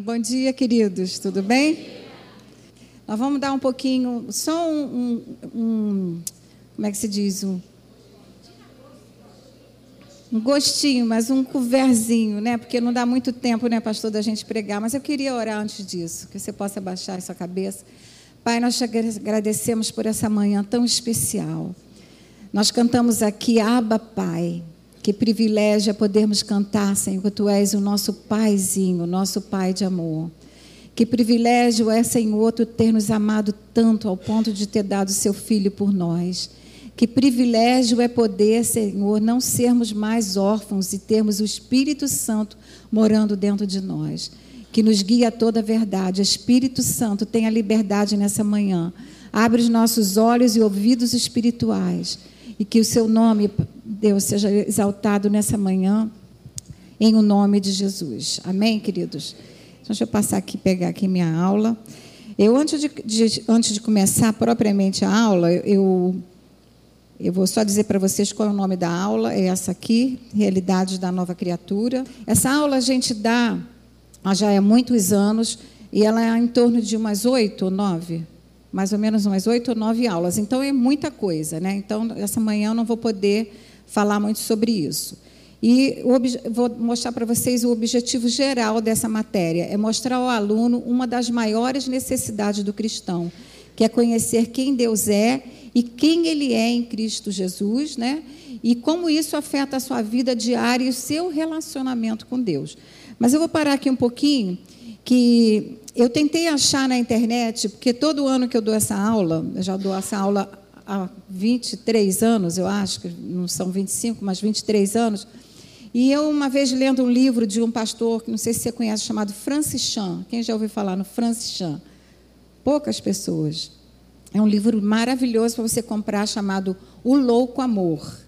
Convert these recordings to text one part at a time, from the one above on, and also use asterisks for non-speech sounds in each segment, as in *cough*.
Bom dia, queridos. Tudo bem? Nós vamos dar um pouquinho, só um, um, um como é que se diz? Um, um gostinho, mas um coverzinho, né? Porque não dá muito tempo, né, pastor, da gente pregar. Mas eu queria orar antes disso, que você possa baixar a sua cabeça. Pai, nós te agradecemos por essa manhã tão especial. Nós cantamos aqui, Abba Pai. Que privilégio é podermos cantar, Senhor, que Tu és o nosso Paizinho, o nosso Pai de amor. Que privilégio é, Senhor, Tu ter nos amado tanto ao ponto de ter dado Seu Filho por nós. Que privilégio é poder, Senhor, não sermos mais órfãos e termos o Espírito Santo morando dentro de nós, que nos guia a toda a verdade. Espírito Santo, tenha liberdade nessa manhã. Abre os nossos olhos e ouvidos espirituais e que o seu nome, Deus, seja exaltado nessa manhã, em o nome de Jesus. Amém, queridos? Então, deixa eu passar aqui, pegar aqui minha aula. Eu, antes de, de antes de começar propriamente a aula, eu, eu vou só dizer para vocês qual é o nome da aula, é essa aqui, Realidade da Nova Criatura. Essa aula a gente dá já há muitos anos, e ela é em torno de umas oito ou nove mais ou menos umas oito ou nove aulas. Então é muita coisa, né? Então essa manhã eu não vou poder falar muito sobre isso. E vou mostrar para vocês o objetivo geral dessa matéria: é mostrar ao aluno uma das maiores necessidades do cristão, que é conhecer quem Deus é e quem Ele é em Cristo Jesus, né? E como isso afeta a sua vida diária e o seu relacionamento com Deus. Mas eu vou parar aqui um pouquinho, que eu tentei achar na internet, porque todo ano que eu dou essa aula, eu já dou essa aula há 23 anos, eu acho, que não são 25, mas 23 anos. E eu, uma vez lendo um livro de um pastor, que não sei se você conhece, chamado Francis Chan. Quem já ouviu falar no Francis Chan? Poucas pessoas. É um livro maravilhoso para você comprar, chamado O Louco Amor.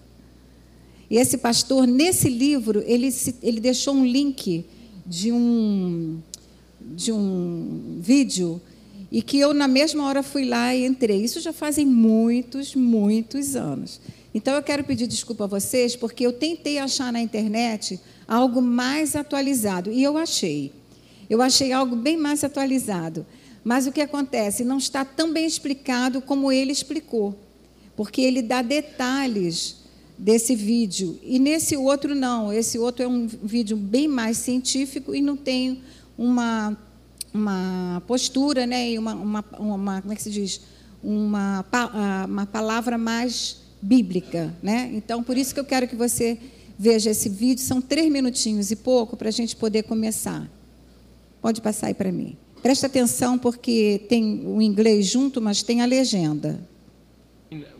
E esse pastor, nesse livro, ele, ele deixou um link de um de um vídeo e que eu, na mesma hora, fui lá e entrei. Isso já fazem muitos, muitos anos. Então, eu quero pedir desculpa a vocês, porque eu tentei achar na internet algo mais atualizado, e eu achei. Eu achei algo bem mais atualizado. Mas o que acontece? Não está tão bem explicado como ele explicou, porque ele dá detalhes desse vídeo. E nesse outro, não. Esse outro é um vídeo bem mais científico e não tem uma, uma postura, né, e uma, uma, uma, como é que se diz? Uma, uma palavra mais bíblica. Né? Então, por isso que eu quero que você veja esse vídeo. São três minutinhos e pouco para a gente poder começar. Pode passar aí para mim. Presta atenção porque tem o inglês junto, mas tem a legenda.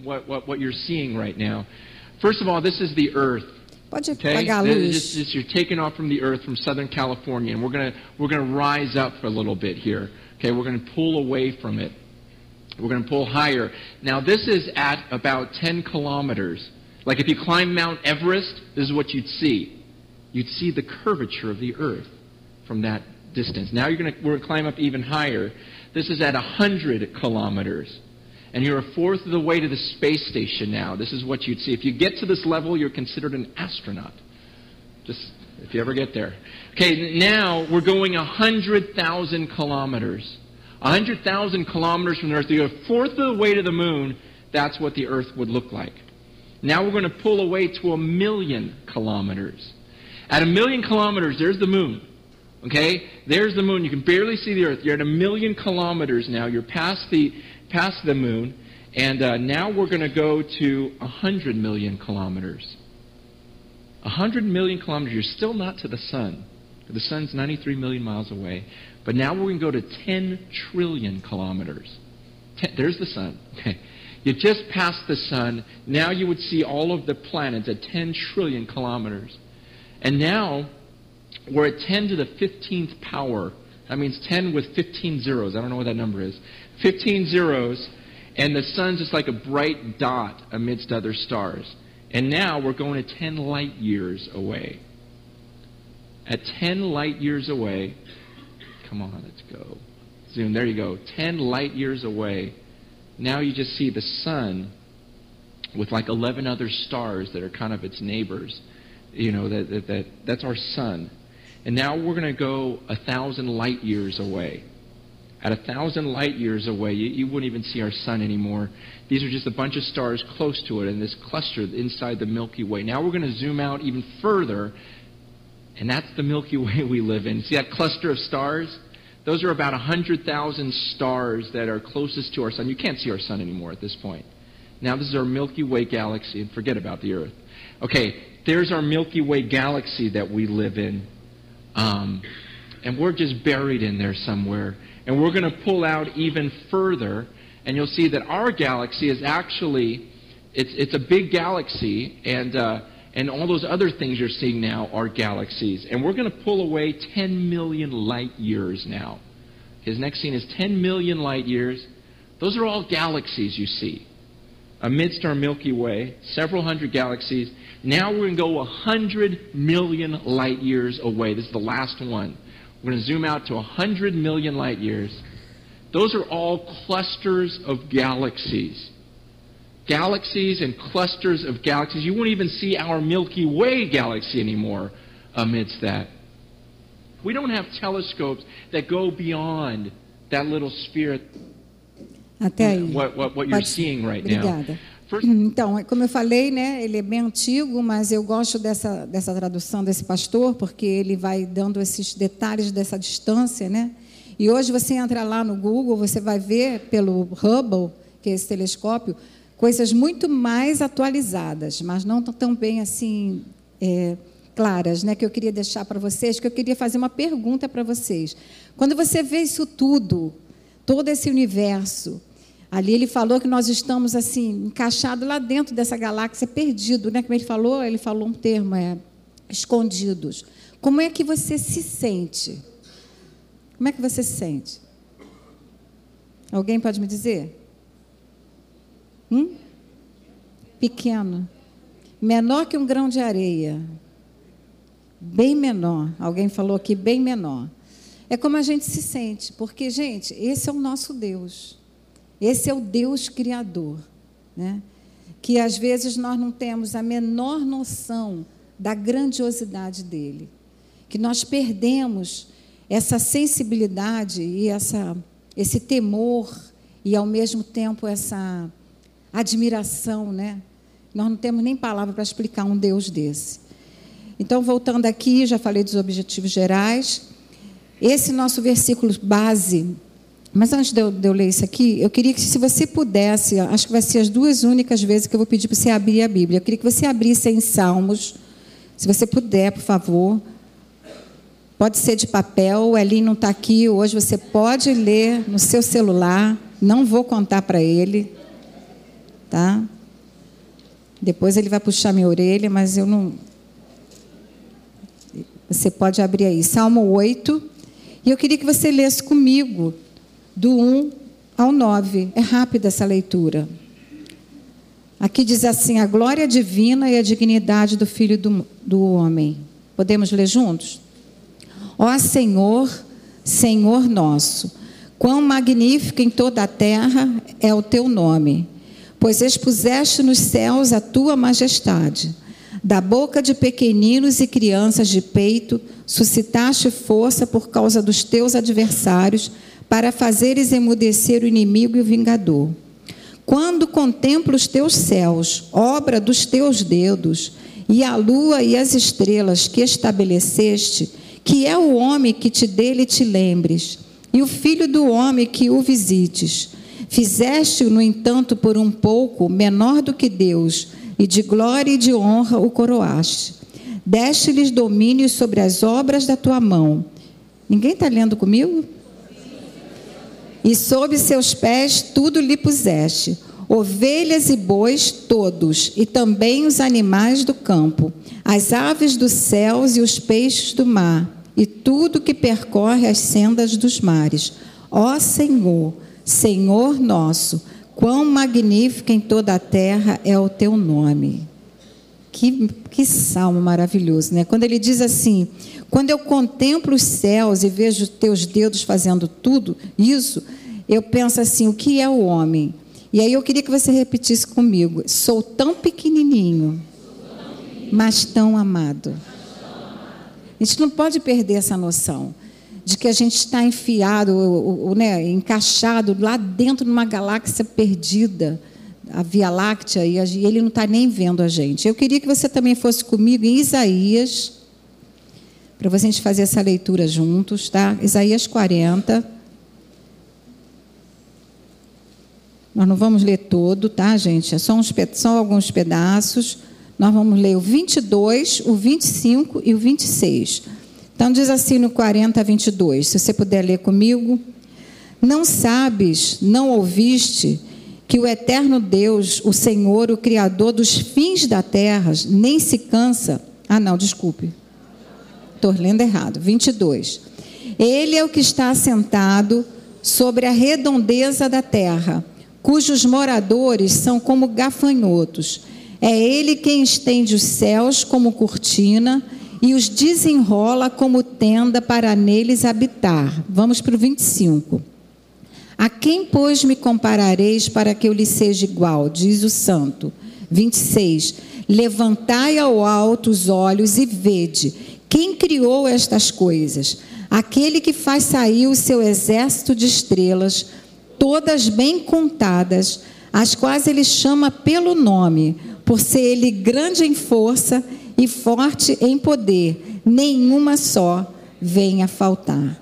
What, what, what you're seeing right now. First of all, this is the earth. Pode okay? apagar a luz. You're taking off from the earth from Southern California, and we're gonna we're gonna rise up for a little bit here. Okay, we're gonna pull away from it. We're gonna pull higher. Now this is at about 10 kilometers. Like if you climb Mount Everest, this is what you'd see. You'd see the curvature of the earth from that distance. Now you're gonna we're gonna climb up even higher. This is at 100 kilometers and you're a fourth of the way to the space station now. This is what you'd see. If you get to this level, you're considered an astronaut. Just if you ever get there. Okay, now we're going 100,000 kilometers. 100,000 kilometers from the Earth. You're a fourth of the way to the moon. That's what the Earth would look like. Now we're going to pull away to a million kilometers. At a million kilometers, there's the moon. Okay? There's the moon. You can barely see the Earth. You're at a million kilometers now. You're past the past the moon, and uh, now we're going to go to 100 million kilometers. 100 million kilometers, you're still not to the sun. The sun's 93 million miles away. But now we're going to go to 10 trillion kilometers. Ten, there's the sun. Okay. You just passed the sun. Now you would see all of the planets at 10 trillion kilometers. And now we're at 10 to the 15th power. That means 10 with 15 zeros. I don't know what that number is. 15 zeros, and the sun's just like a bright dot amidst other stars. And now we're going to 10 light years away. At 10 light years away, come on, let's go. Zoom, there you go. 10 light years away. Now you just see the sun with like 11 other stars that are kind of its neighbors. You know, that, that, that that's our sun. And now we're going to go a thousand light years away. At a thousand light years away, you, you wouldn't even see our sun anymore. These are just a bunch of stars close to it in this cluster inside the Milky Way. Now we're going to zoom out even further, and that's the Milky *laughs* Way we live in. See that cluster of stars? Those are about 100,000 stars that are closest to our sun. You can't see our sun anymore at this point. Now, this is our Milky Way galaxy, and forget about the Earth. Okay, there's our Milky Way galaxy that we live in. Um, and we're just buried in there somewhere. And we're going to pull out even further, and you'll see that our galaxy is actually, it's, it's a big galaxy, and, uh, and all those other things you're seeing now are galaxies. And we're going to pull away 10 million light years now. His next scene is 10 million light years. Those are all galaxies you see. Amidst our Milky Way, several hundred galaxies. Now we're going to go 100 million light years away. This is the last one. We're going to zoom out to 100 million light years. Those are all clusters of galaxies. Galaxies and clusters of galaxies. You won't even see our Milky Way galaxy anymore amidst that. We don't have telescopes that go beyond that little sphere. Até aí. What, what, what you're Pode- seeing right now. Obrigada. First, Então, como eu falei, né, ele é bem antigo, mas eu gosto dessa, dessa tradução desse pastor, porque ele vai dando esses detalhes dessa distância, né? E hoje você entra lá no Google, você vai ver pelo Hubble, que é esse telescópio, coisas muito mais atualizadas, mas não tão- tão bem assim é, claras, né? Que eu queria deixar para vocês, que eu queria fazer uma pergunta para vocês. Quando você vê isso tudo, todo esse universo, Ali ele falou que nós estamos assim encaixados lá dentro dessa galáxia, perdido, né? Como ele falou, ele falou um termo, é escondidos. Como é que você se sente? Como é que você se sente? Alguém pode me dizer? Hum? Pequeno, menor que um grão de areia, bem menor. Alguém falou aqui bem menor. É como a gente se sente, porque gente, esse é o nosso Deus. Esse é o Deus Criador, né? que às vezes nós não temos a menor noção da grandiosidade dele, que nós perdemos essa sensibilidade e essa, esse temor e ao mesmo tempo essa admiração, né? Nós não temos nem palavra para explicar um Deus desse. Então, voltando aqui, já falei dos objetivos gerais. Esse nosso versículo base mas antes de eu, de eu, ler isso aqui, eu queria que, se você pudesse, acho que vai ser as duas únicas vezes que eu vou pedir para você abrir a Bíblia. Eu queria que você abrisse em Salmos, se você puder, por favor. Pode ser de papel, o Elinho não está aqui hoje, você pode ler no seu celular, não vou contar para ele, tá? Depois ele vai puxar minha orelha, mas eu não. Você pode abrir aí, Salmo 8, e eu queria que você lesse comigo do 1 ao 9. É rápida essa leitura. Aqui diz assim: a glória divina e a dignidade do Filho do, do homem. Podemos ler juntos? Ó Senhor, Senhor nosso, quão magnífico em toda a terra é o teu nome, pois expuseste nos céus a tua majestade. Da boca de pequeninos e crianças de peito, suscitaste força por causa dos teus adversários para fazeres emudecer o inimigo e o vingador. Quando contemplo os teus céus, obra dos teus dedos, e a lua e as estrelas que estabeleceste, que é o homem que te dele te lembres, e o filho do homem que o visites. Fizeste-o, no entanto, por um pouco menor do que Deus, e de glória e de honra o coroaste. Deste-lhes domínio sobre as obras da tua mão. Ninguém está lendo comigo? E sob seus pés tudo lhe puseste: ovelhas e bois todos, e também os animais do campo, as aves dos céus e os peixes do mar, e tudo que percorre as sendas dos mares. Ó Senhor, Senhor nosso, quão magnífico em toda a terra é o teu nome. Que, que salmo maravilhoso, né? Quando ele diz assim: quando eu contemplo os céus e vejo teus dedos fazendo tudo isso, eu penso assim: o que é o homem? E aí eu queria que você repetisse comigo: sou tão pequenininho, mas tão amado. A gente não pode perder essa noção de que a gente está enfiado, ou, ou, né, encaixado lá dentro de uma galáxia perdida, a Via Láctea, e ele não está nem vendo a gente. Eu queria que você também fosse comigo em Isaías, para a gente fazer essa leitura juntos, tá? Isaías 40. Nós não vamos ler todo, tá, gente? É só, uns, só alguns pedaços. Nós vamos ler o 22, o 25 e o 26. Então, diz assim no 40 a 22, se você puder ler comigo. Não sabes, não ouviste, que o eterno Deus, o Senhor, o Criador dos fins da terra, nem se cansa. Ah, não, desculpe. Estou lendo errado. 22. Ele é o que está assentado sobre a redondeza da terra, cujos moradores são como gafanhotos. É ele quem estende os céus como cortina e os desenrola como tenda para neles habitar. Vamos para o 25. A quem, pois, me comparareis para que eu lhe seja igual? Diz o santo. 26. Levantai ao alto os olhos e vede. Quem criou estas coisas? Aquele que faz sair o seu exército de estrelas, todas bem contadas, as quais ele chama pelo nome, por ser ele grande em força e forte em poder, nenhuma só venha faltar.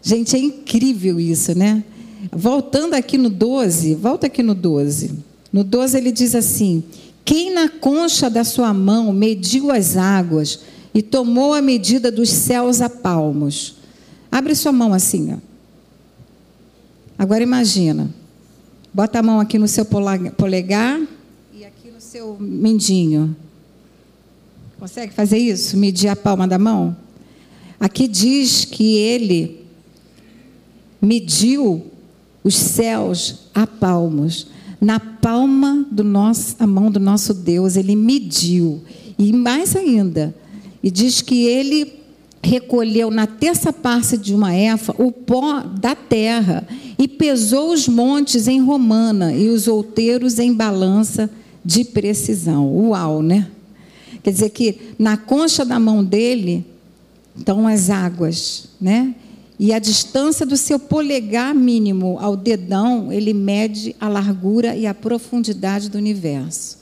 Gente, é incrível isso, né? Voltando aqui no 12, volta aqui no 12. No 12 ele diz assim: Quem na concha da sua mão mediu as águas e tomou a medida dos céus a palmos. Abre sua mão assim, ó. Agora imagina. Bota a mão aqui no seu polegar e aqui no seu mindinho. Consegue fazer isso? Medir a palma da mão? Aqui diz que ele mediu os céus a palmos. Na palma do nosso, a mão do nosso Deus, ele mediu. E mais ainda, e diz que ele recolheu na terça parte de uma éfa o pó da terra e pesou os montes em romana e os outeiros em balança de precisão. Uau, né? Quer dizer que na concha da mão dele estão as águas, né? E a distância do seu polegar mínimo ao dedão, ele mede a largura e a profundidade do universo.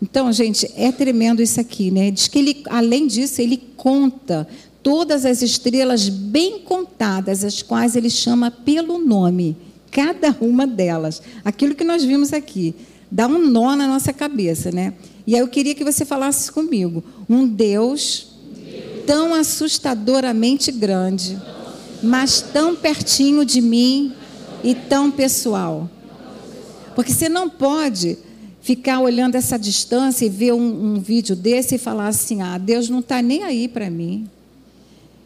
Então, gente, é tremendo isso aqui, né? Diz que ele, além disso, ele conta todas as estrelas bem contadas, as quais ele chama pelo nome, cada uma delas. Aquilo que nós vimos aqui. Dá um nó na nossa cabeça, né? E aí eu queria que você falasse comigo. Um Deus tão assustadoramente grande, mas tão pertinho de mim e tão pessoal. Porque você não pode ficar olhando essa distância e ver um, um vídeo desse e falar assim: ah, Deus não está nem aí para mim.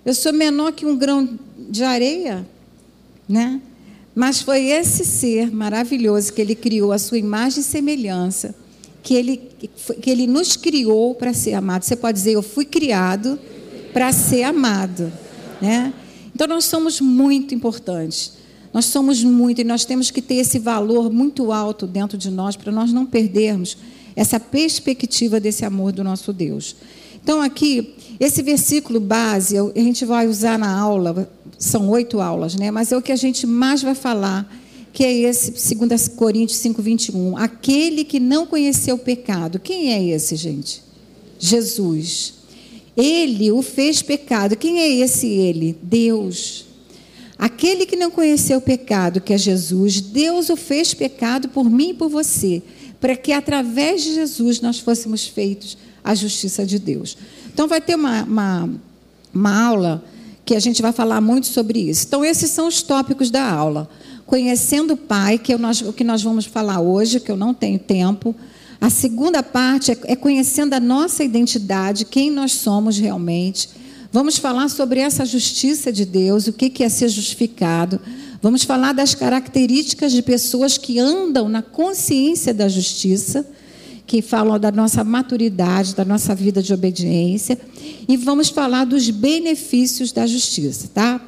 Eu sou menor que um grão de areia, né? Mas foi esse ser maravilhoso que ele criou a sua imagem e semelhança que ele, que ele nos criou para ser amado. Você pode dizer, eu fui criado para ser amado. Né? Então, nós somos muito importantes. Nós somos muito e nós temos que ter esse valor muito alto dentro de nós para nós não perdermos essa perspectiva desse amor do nosso Deus. Então, aqui, esse versículo base, a gente vai usar na aula, são oito aulas, né? mas é o que a gente mais vai falar que é esse, 2 Coríntios 5, 21. Aquele que não conheceu o pecado. Quem é esse, gente? Jesus. Ele o fez pecado. Quem é esse ele? Deus. Aquele que não conheceu o pecado, que é Jesus, Deus o fez pecado por mim e por você, para que através de Jesus nós fôssemos feitos a justiça de Deus. Então, vai ter uma, uma, uma aula que a gente vai falar muito sobre isso. Então, esses são os tópicos da aula. Conhecendo o Pai, que é o que nós vamos falar hoje, que eu não tenho tempo. A segunda parte é, é conhecendo a nossa identidade, quem nós somos realmente. Vamos falar sobre essa justiça de Deus, o que é ser justificado. Vamos falar das características de pessoas que andam na consciência da justiça, que falam da nossa maturidade, da nossa vida de obediência. E vamos falar dos benefícios da justiça, tá?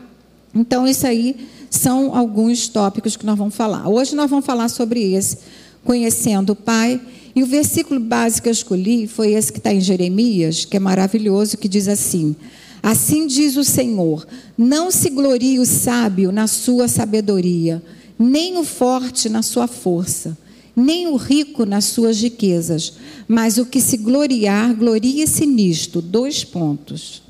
Então, isso aí são alguns tópicos que nós vamos falar. Hoje nós vamos falar sobre esse, conhecendo o Pai. E o versículo básico que eu escolhi foi esse que está em Jeremias, que é maravilhoso, que diz assim: Assim diz o Senhor: não se glorie o sábio na sua sabedoria, nem o forte na sua força, nem o rico nas suas riquezas, mas o que se gloriar, glorie-se nisto. Dois pontos.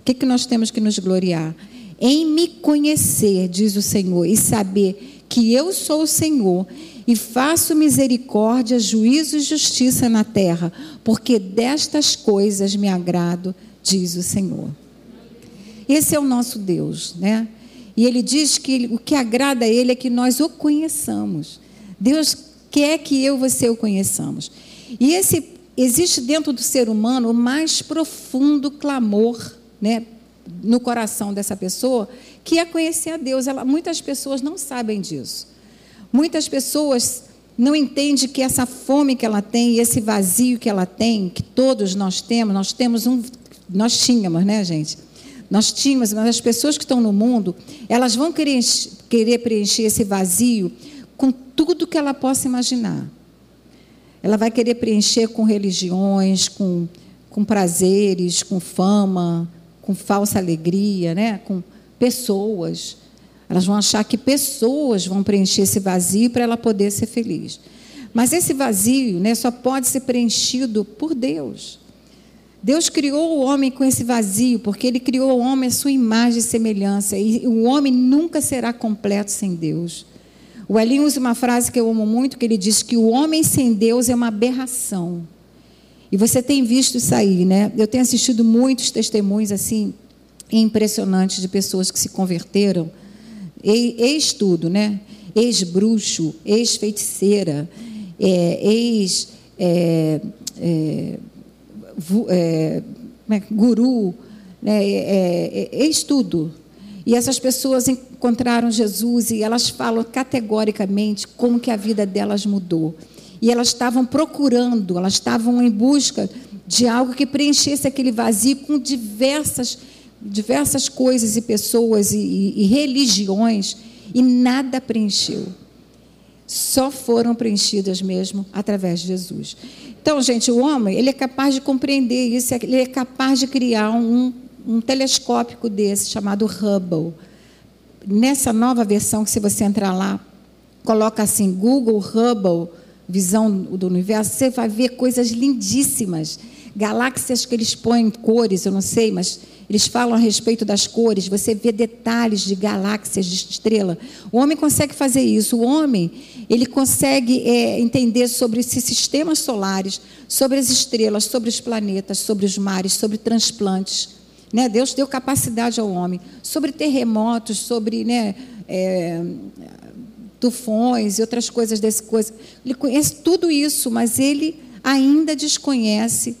O que, que nós temos que nos gloriar? Em me conhecer, diz o Senhor, e saber que eu sou o Senhor e faço misericórdia, juízo e justiça na terra, porque destas coisas me agrado, diz o Senhor. Esse é o nosso Deus, né? E ele diz que o que agrada a ele é que nós o conheçamos. Deus quer que eu você o conheçamos. E esse existe dentro do ser humano o mais profundo clamor, né, no coração dessa pessoa, que é conhecer a Deus. Ela, muitas pessoas não sabem disso. Muitas pessoas não entendem que essa fome que ela tem, esse vazio que ela tem, que todos nós temos, nós temos um, nós tínhamos, né, gente? Nós tínhamos, mas as pessoas que estão no mundo, elas vão querer, querer preencher esse vazio com tudo que ela possa imaginar. Ela vai querer preencher com religiões, com, com prazeres, com fama, com falsa alegria, né? com pessoas. Elas vão achar que pessoas vão preencher esse vazio para ela poder ser feliz. Mas esse vazio né, só pode ser preenchido por Deus. Deus criou o homem com esse vazio, porque ele criou o homem à sua imagem e semelhança. E o homem nunca será completo sem Deus. O Elinho usa uma frase que eu amo muito, que ele diz que o homem sem Deus é uma aberração. E você tem visto isso aí, né? Eu tenho assistido muitos testemunhos assim impressionantes de pessoas que se converteram ex-tudo, né? Ex-bruxo, ex-feiticeira, é, ex... É, é, é, é guru, né? É, é, ex-tudo. E essas pessoas encontraram Jesus e elas falam categoricamente como que a vida delas mudou. E elas estavam procurando, elas estavam em busca de algo que preenchesse aquele vazio com diversas diversas coisas e pessoas e, e, e religiões e nada preencheu. Só foram preenchidas mesmo através de Jesus. Então, gente, o homem ele é capaz de compreender isso, ele é capaz de criar um, um telescópio desse chamado Hubble. Nessa nova versão, que se você entrar lá, coloca assim Google Hubble, visão do universo, você vai ver coisas lindíssimas. Galáxias que eles põem cores, eu não sei, mas eles falam a respeito das cores, você vê detalhes de galáxias, de estrela. O homem consegue fazer isso. O homem, ele consegue é, entender sobre esses sistemas solares, sobre as estrelas, sobre os planetas, sobre os mares, sobre transplantes. Né? Deus deu capacidade ao homem. Sobre terremotos, sobre né, é, tufões e outras coisas desse coisa. Ele conhece tudo isso, mas ele ainda desconhece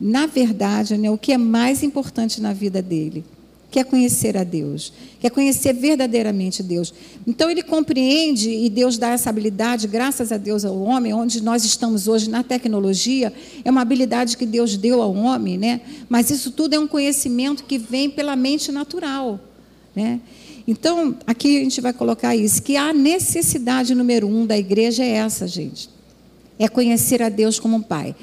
na verdade, né, o que é mais importante na vida dele, que é conhecer a Deus, que é conhecer verdadeiramente Deus. Então ele compreende e Deus dá essa habilidade, graças a Deus ao homem, onde nós estamos hoje na tecnologia, é uma habilidade que Deus deu ao homem, né? Mas isso tudo é um conhecimento que vem pela mente natural, né? Então, aqui a gente vai colocar isso, que a necessidade número um da igreja é essa, gente. É conhecer a Deus como um Pai.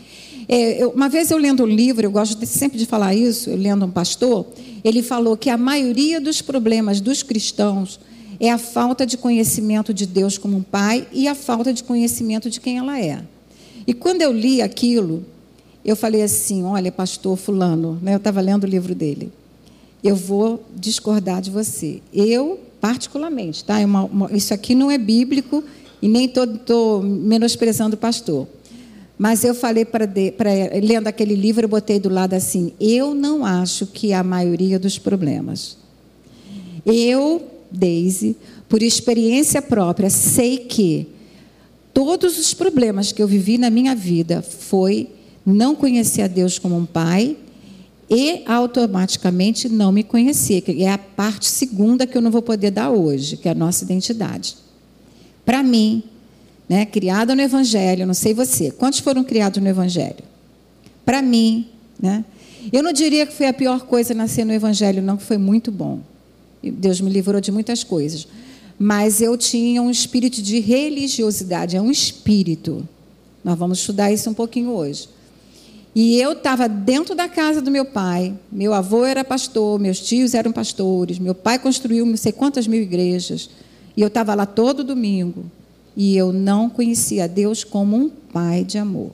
É, eu, uma vez eu lendo um livro, eu gosto de, sempre de falar isso, eu lendo um pastor, ele falou que a maioria dos problemas dos cristãos é a falta de conhecimento de Deus como um pai e a falta de conhecimento de quem ela é. E quando eu li aquilo, eu falei assim: olha, pastor Fulano, né, eu estava lendo o livro dele, eu vou discordar de você. Eu, particularmente, tá? É uma, uma, isso aqui não é bíblico e nem estou menosprezando o pastor. Mas eu falei para, lendo aquele livro, eu botei do lado assim: eu não acho que a maioria dos problemas. Eu, Daisy, por experiência própria, sei que todos os problemas que eu vivi na minha vida foi não conhecer a Deus como um pai e automaticamente não me conhecer, que é a parte segunda que eu não vou poder dar hoje, que é a nossa identidade. Para mim, né, criada no Evangelho, não sei você, quantos foram criados no Evangelho? Para mim, né, eu não diria que foi a pior coisa nascer no Evangelho, não, que foi muito bom. Deus me livrou de muitas coisas. Mas eu tinha um espírito de religiosidade, é um espírito. Nós vamos estudar isso um pouquinho hoje. E eu estava dentro da casa do meu pai. Meu avô era pastor, meus tios eram pastores. Meu pai construiu não sei quantas mil igrejas. E eu estava lá todo domingo. E eu não conhecia Deus como um pai de amor.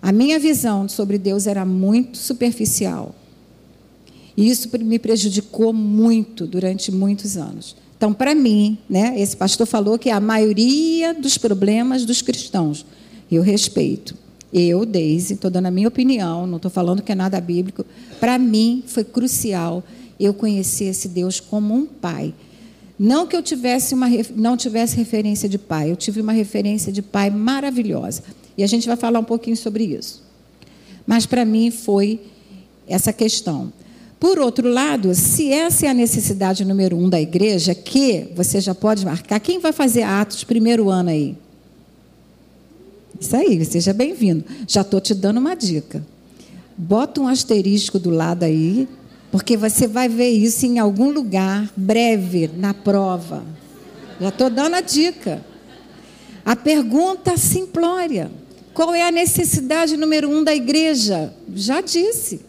A minha visão sobre Deus era muito superficial. E isso me prejudicou muito durante muitos anos. Então, para mim, né, esse pastor falou que a maioria dos problemas dos cristãos, eu respeito. Eu, Deise, estou dando a minha opinião, não estou falando que é nada bíblico. Para mim, foi crucial eu conhecer esse Deus como um pai. Não que eu tivesse uma, não tivesse referência de pai, eu tive uma referência de pai maravilhosa. E a gente vai falar um pouquinho sobre isso. Mas para mim foi essa questão. Por outro lado, se essa é a necessidade número um da igreja, que você já pode marcar, quem vai fazer atos primeiro ano aí? Isso aí, seja bem-vindo. Já estou te dando uma dica. Bota um asterisco do lado aí, porque você vai ver isso em algum lugar breve na prova. Já estou dando a dica. A pergunta simplória: qual é a necessidade número um da igreja? Já disse.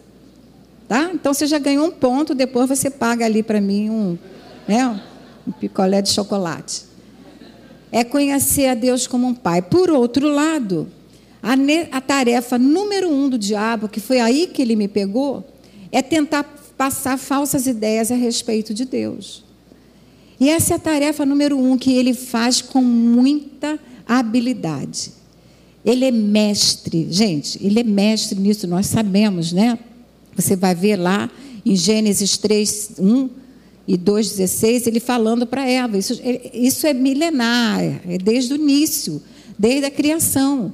Tá? Então você já ganhou um ponto, depois você paga ali para mim um, né, um picolé de chocolate é conhecer a Deus como um pai. Por outro lado, a, a tarefa número um do diabo, que foi aí que ele me pegou, é tentar passar falsas ideias a respeito de Deus. E essa é a tarefa número um que ele faz com muita habilidade. Ele é mestre, gente, ele é mestre nisso, nós sabemos, né? Você vai ver lá em Gênesis 3, 1, e 2,16, ele falando para Eva. Isso, isso é milenar, é desde o início, desde a criação.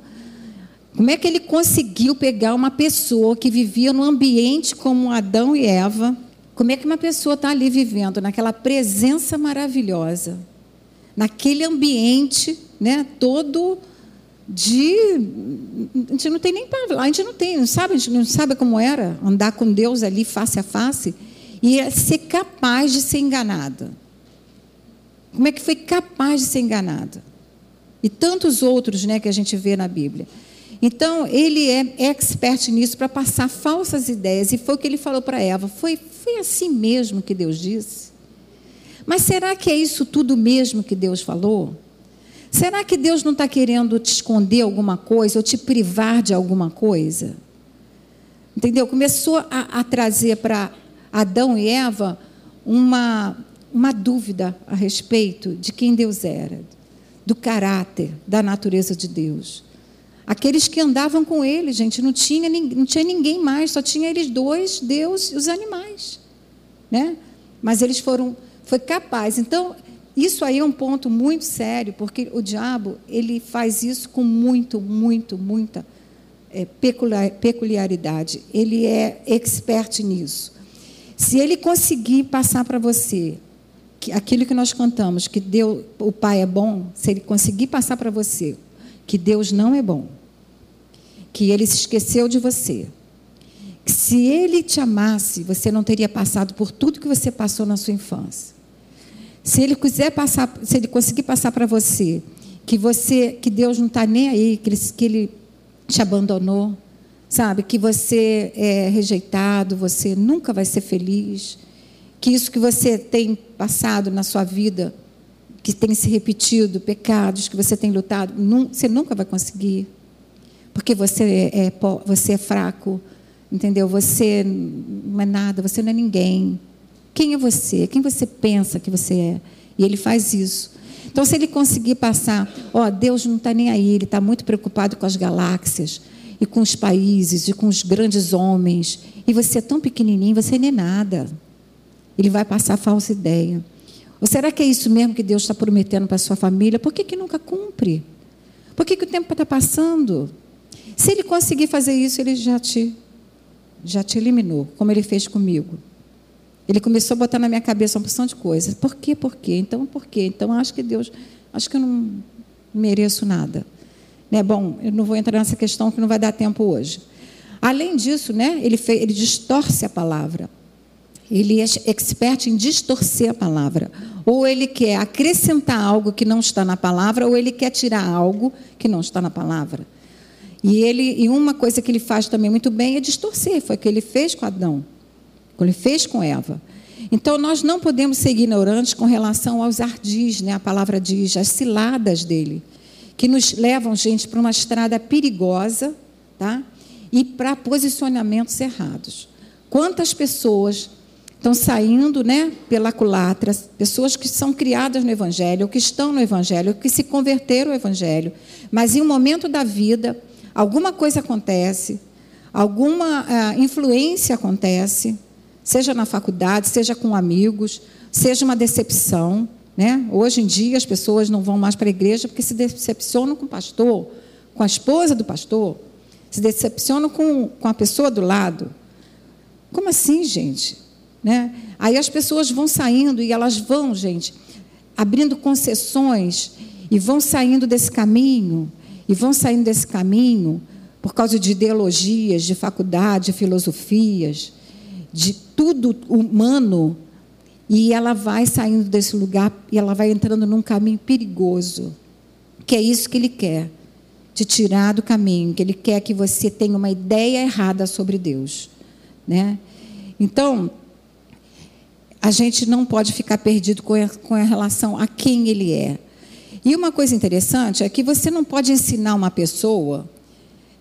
Como é que ele conseguiu pegar uma pessoa que vivia num ambiente como Adão e Eva? Como é que uma pessoa está ali vivendo naquela presença maravilhosa, naquele ambiente, né, todo de a gente não tem nem para a gente não tem, não sabe, a gente não sabe como era andar com Deus ali face a face e é ser capaz de ser enganada. Como é que foi capaz de ser enganada? E tantos outros né, que a gente vê na Bíblia. Então, ele é expert nisso para passar falsas ideias. E foi o que ele falou para Eva. Foi, foi assim mesmo que Deus disse? Mas será que é isso tudo mesmo que Deus falou? Será que Deus não está querendo te esconder alguma coisa ou te privar de alguma coisa? Entendeu? Começou a, a trazer para Adão e Eva uma, uma dúvida a respeito de quem Deus era, do caráter, da natureza de Deus. Aqueles que andavam com ele, gente, não tinha, não tinha ninguém mais, só tinha eles dois, Deus e os animais. Né? Mas eles foram, foi capaz. Então, isso aí é um ponto muito sério, porque o diabo, ele faz isso com muito, muito, muita é, peculiaridade. Ele é expert nisso. Se ele conseguir passar para você que aquilo que nós cantamos, que Deus, o Pai é bom, se ele conseguir passar para você que Deus não é bom, que ele se esqueceu de você, que se ele te amasse, você não teria passado por tudo que você passou na sua infância. Se ele quiser passar, se ele conseguir passar para você que você, que Deus não está nem aí, que ele, que ele te abandonou, sabe? Que você é rejeitado, você nunca vai ser feliz, que isso que você tem passado na sua vida, que tem se repetido, pecados que você tem lutado, você nunca vai conseguir, porque você é, você é fraco, entendeu? Você não é nada, você não é ninguém. Quem é você? Quem você pensa que você é? E ele faz isso. Então, se ele conseguir passar, ó, Deus não está nem aí, ele está muito preocupado com as galáxias e com os países e com os grandes homens. E você é tão pequenininho, você nem é nada. Ele vai passar falsa ideia. Ou será que é isso mesmo que Deus está prometendo para a sua família? Por que, que nunca cumpre? Por que, que o tempo está passando? Se ele conseguir fazer isso, ele já te, já te eliminou, como ele fez comigo. Ele começou a botar na minha cabeça uma porção de coisas. Por quê? Por quê? Então, por quê? Então, acho que Deus, acho que eu não mereço nada. Né? Bom, eu não vou entrar nessa questão que não vai dar tempo hoje. Além disso, né, ele, fez, ele distorce a palavra. Ele é expert em distorcer a palavra. Ou ele quer acrescentar algo que não está na palavra, ou ele quer tirar algo que não está na palavra. E ele e uma coisa que ele faz também muito bem é distorcer, foi o que ele fez com Adão, que ele fez com Eva. Então nós não podemos ser ignorantes com relação aos ardis, né? A palavra diz, as ciladas dele, que nos levam, gente, para uma estrada perigosa, tá? E para posicionamentos errados. Quantas pessoas estão saindo, né, pela culatra, pessoas que são criadas no evangelho, que estão no evangelho, que se converteram ao evangelho, mas em um momento da vida alguma coisa acontece, alguma uh, influência acontece, seja na faculdade, seja com amigos, seja uma decepção. Né? Hoje em dia as pessoas não vão mais para a igreja porque se decepcionam com o pastor, com a esposa do pastor, se decepcionam com, com a pessoa do lado. Como assim, gente? Né? Aí as pessoas vão saindo e elas vão, gente, abrindo concessões e vão saindo desse caminho e vão saindo desse caminho por causa de ideologias, de faculdade, de filosofias, de tudo humano, e ela vai saindo desse lugar e ela vai entrando num caminho perigoso, que é isso que ele quer, te tirar do caminho, que ele quer que você tenha uma ideia errada sobre Deus, né? Então, a gente não pode ficar perdido com a, relação a quem ele é. E uma coisa interessante é que você não pode ensinar uma pessoa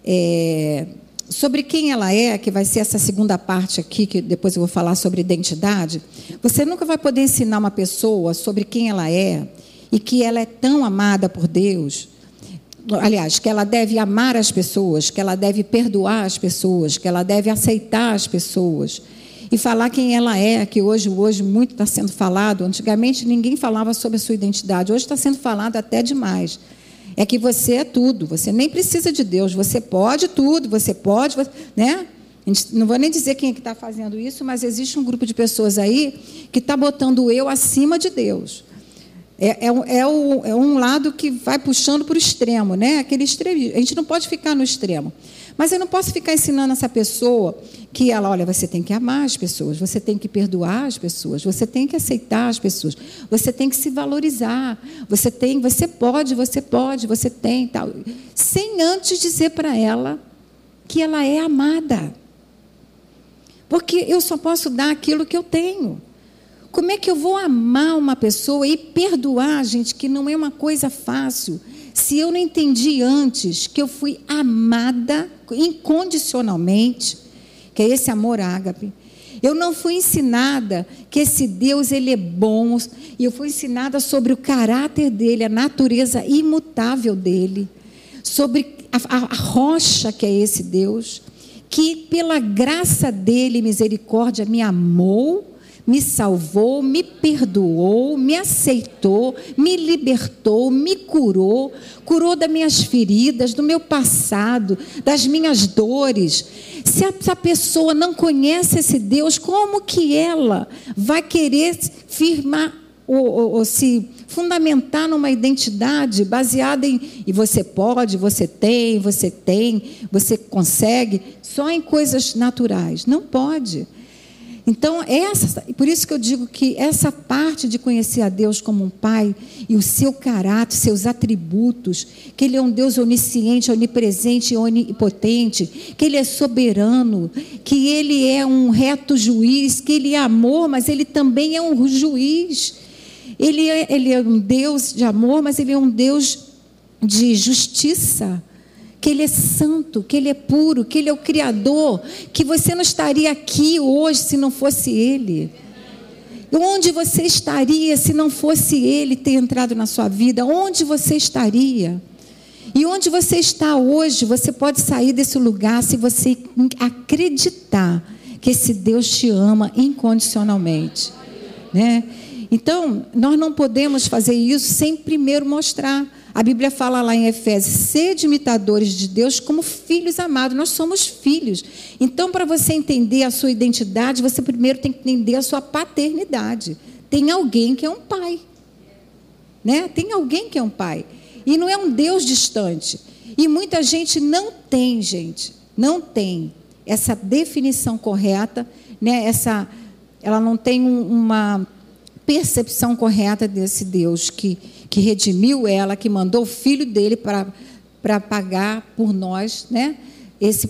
é, sobre quem ela é, que vai ser essa segunda parte aqui, que depois eu vou falar sobre identidade. Você nunca vai poder ensinar uma pessoa sobre quem ela é e que ela é tão amada por Deus. Aliás, que ela deve amar as pessoas, que ela deve perdoar as pessoas, que ela deve aceitar as pessoas e falar quem ela é, que hoje, hoje muito está sendo falado. Antigamente ninguém falava sobre a sua identidade, hoje está sendo falado até demais. É que você é tudo, você nem precisa de Deus, você pode tudo, você pode, né? não vou nem dizer quem é que está fazendo isso, mas existe um grupo de pessoas aí que está botando o eu acima de Deus. É, é, é, o, é um lado que vai puxando para o extremo, né? Aquele extremo. A gente não pode ficar no extremo. Mas eu não posso ficar ensinando essa pessoa que ela, olha, você tem que amar as pessoas, você tem que perdoar as pessoas, você tem que aceitar as pessoas, você tem que se valorizar, você tem, você pode, você pode, você tem, tal, sem antes dizer para ela que ela é amada. Porque eu só posso dar aquilo que eu tenho. Como é que eu vou amar uma pessoa e perdoar, gente, que não é uma coisa fácil? Se eu não entendi antes que eu fui amada incondicionalmente, que é esse amor ágape. Eu não fui ensinada que esse Deus ele é bom, e eu fui ensinada sobre o caráter dele, a natureza imutável dele, sobre a, a, a rocha que é esse Deus, que pela graça dele, misericórdia, me amou me salvou, me perdoou, me aceitou, me libertou, me curou, curou das minhas feridas, do meu passado, das minhas dores. Se essa pessoa não conhece esse Deus, como que ela vai querer firmar ou, ou, ou se fundamentar numa identidade baseada em e você pode, você tem, você tem, você consegue, só em coisas naturais? Não pode. Então, essa, por isso que eu digo que essa parte de conhecer a Deus como um Pai e o seu caráter, seus atributos, que Ele é um Deus onisciente, onipresente e onipotente, que Ele é soberano, que Ele é um reto juiz, que Ele é amor, mas Ele também é um juiz. Ele é, ele é um Deus de amor, mas Ele é um Deus de justiça que Ele é santo, que Ele é puro, que Ele é o Criador, que você não estaria aqui hoje se não fosse Ele. Onde você estaria se não fosse Ele ter entrado na sua vida? Onde você estaria? E onde você está hoje, você pode sair desse lugar se você acreditar que esse Deus te ama incondicionalmente. Né? Então, nós não podemos fazer isso sem primeiro mostrar a Bíblia fala lá em Efésios: sede imitadores de Deus como filhos amados. Nós somos filhos. Então, para você entender a sua identidade, você primeiro tem que entender a sua paternidade. Tem alguém que é um pai. Né? Tem alguém que é um pai. E não é um Deus distante. E muita gente não tem, gente, não tem essa definição correta, né? essa, ela não tem uma percepção correta desse Deus que que redimiu ela, que mandou o filho dele para pagar por nós, né? Esse,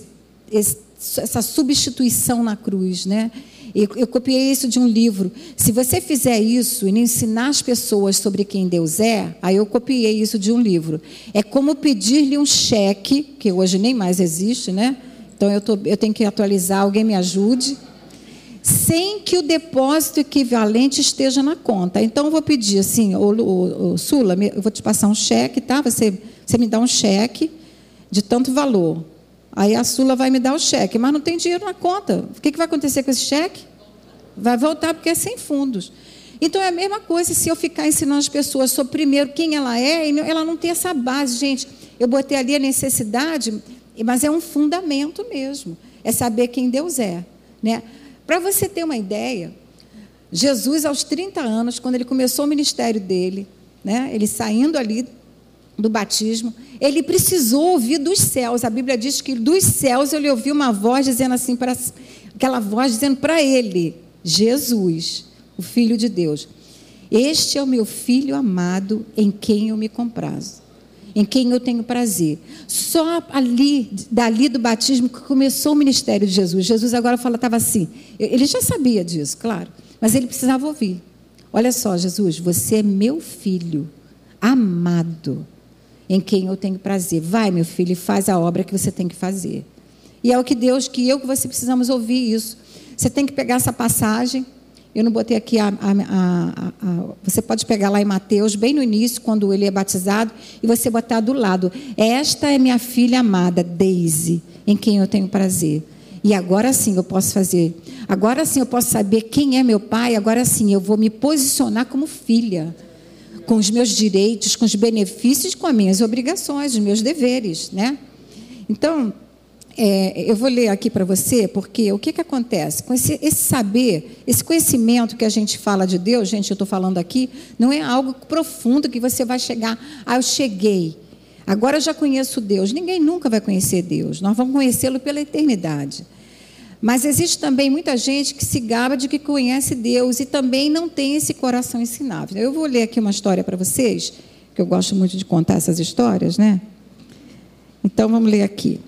esse, essa substituição na cruz, né? Eu, eu copiei isso de um livro. Se você fizer isso e ensinar as pessoas sobre quem Deus é, aí eu copiei isso de um livro. É como pedir-lhe um cheque, que hoje nem mais existe, né? Então eu, tô, eu tenho que atualizar, alguém me ajude. Sem que o depósito equivalente esteja na conta. Então eu vou pedir assim, Sula, eu vou te passar um cheque, tá? Você, você me dá um cheque de tanto valor. Aí a Sula vai me dar o cheque, mas não tem dinheiro na conta. O que, que vai acontecer com esse cheque? Vai voltar porque é sem fundos. Então é a mesma coisa se eu ficar ensinando as pessoas sobre primeiro quem ela é, e ela não tem essa base, gente. Eu botei ali a necessidade, mas é um fundamento mesmo. É saber quem Deus é. Né? Para você ter uma ideia, Jesus, aos 30 anos, quando ele começou o ministério dele, né, ele saindo ali do batismo, ele precisou ouvir dos céus. A Bíblia diz que dos céus ele ouviu uma voz dizendo assim para aquela voz dizendo para ele, Jesus, o filho de Deus. Este é o meu filho amado em quem eu me comprazo, em quem eu tenho prazer. Só ali, dali do batismo, que começou o ministério de Jesus. Jesus agora fala, estava assim. Ele já sabia disso, claro, mas ele precisava ouvir. Olha só, Jesus, você é meu filho amado em quem eu tenho prazer. Vai, meu filho, e faz a obra que você tem que fazer. E é o que Deus, que eu, que você precisamos ouvir isso. Você tem que pegar essa passagem. Eu não botei aqui a, a, a, Você pode pegar lá em Mateus, bem no início, quando ele é batizado, e você botar do lado. Esta é minha filha amada, Daisy, em quem eu tenho prazer. E agora sim eu posso fazer. Agora sim eu posso saber quem é meu pai. Agora sim eu vou me posicionar como filha com os meus direitos, com os benefícios, com as minhas obrigações, os meus deveres, né? Então, é, eu vou ler aqui para você, porque o que, que acontece? Com esse, esse, saber, esse conhecimento que a gente fala de Deus, gente, eu estou falando aqui, não é algo profundo que você vai chegar, ah, eu cheguei, agora eu já conheço Deus. Ninguém nunca vai conhecer Deus, nós vamos conhecê-lo pela eternidade. Mas existe também muita gente que se gaba de que conhece Deus e também não tem esse coração ensinável. Eu vou ler aqui uma história para vocês, que eu gosto muito de contar essas histórias, né? Então vamos ler aqui.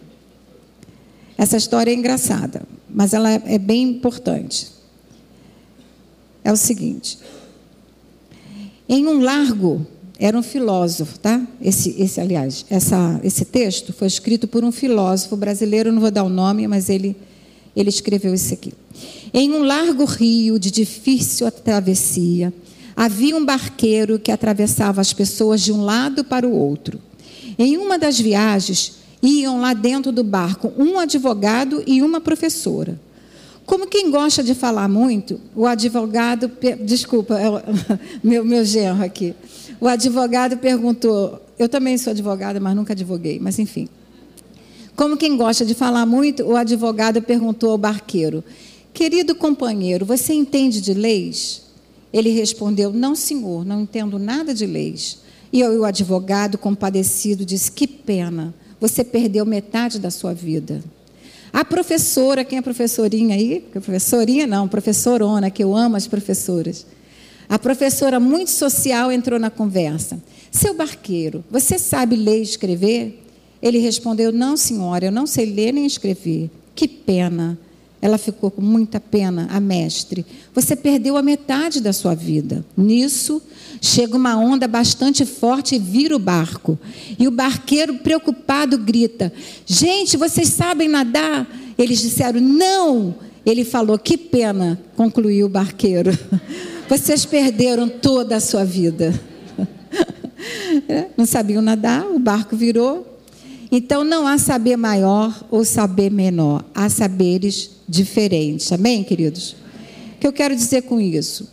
Essa história é engraçada, mas ela é bem importante. É o seguinte: em um largo era um filósofo, tá? Esse, esse aliás, essa, esse texto foi escrito por um filósofo brasileiro, não vou dar o nome, mas ele ele escreveu isso aqui. Em um largo rio de difícil travessia, havia um barqueiro que atravessava as pessoas de um lado para o outro. Em uma das viagens, iam lá dentro do barco um advogado e uma professora. Como quem gosta de falar muito, o advogado. Desculpa, é *laughs* meu, meu genro aqui. O advogado perguntou. Eu também sou advogada, mas nunca advoguei, mas enfim. Como quem gosta de falar muito, o advogado perguntou ao barqueiro: Querido companheiro, você entende de leis? Ele respondeu: Não, senhor, não entendo nada de leis. E o advogado, compadecido, disse: Que pena, você perdeu metade da sua vida. A professora, quem é professorinha aí? Professorinha não, professorona, que eu amo as professoras. A professora, muito social, entrou na conversa. Seu barqueiro, você sabe ler e escrever? Ele respondeu: Não, senhora, eu não sei ler nem escrever. Que pena. Ela ficou com muita pena, a mestre. Você perdeu a metade da sua vida. Nisso, chega uma onda bastante forte e vira o barco. E o barqueiro, preocupado, grita: Gente, vocês sabem nadar? Eles disseram: Não. Ele falou: Que pena, concluiu o barqueiro. *laughs* Vocês perderam toda a sua vida. *laughs* Não sabiam nadar, o barco virou, então não há saber maior ou saber menor, há saberes diferentes. Amém, queridos? O que eu quero dizer com isso?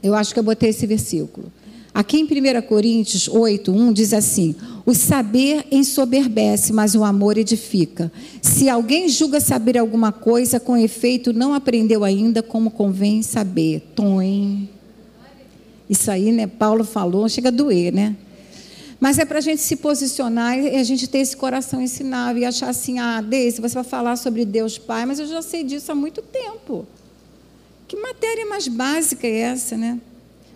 Eu acho que eu botei esse versículo. Aqui em 1 Coríntios 8, 1 diz assim: O saber ensoberbece, mas o amor edifica. Se alguém julga saber alguma coisa, com efeito não aprendeu ainda como convém saber. Tom. Isso aí, né? Paulo falou, chega a doer, né? Mas é para a gente se posicionar e a gente ter esse coração ensinável e achar assim, ah, Deise, você vai falar sobre Deus Pai, mas eu já sei disso há muito tempo. Que matéria mais básica é essa, né?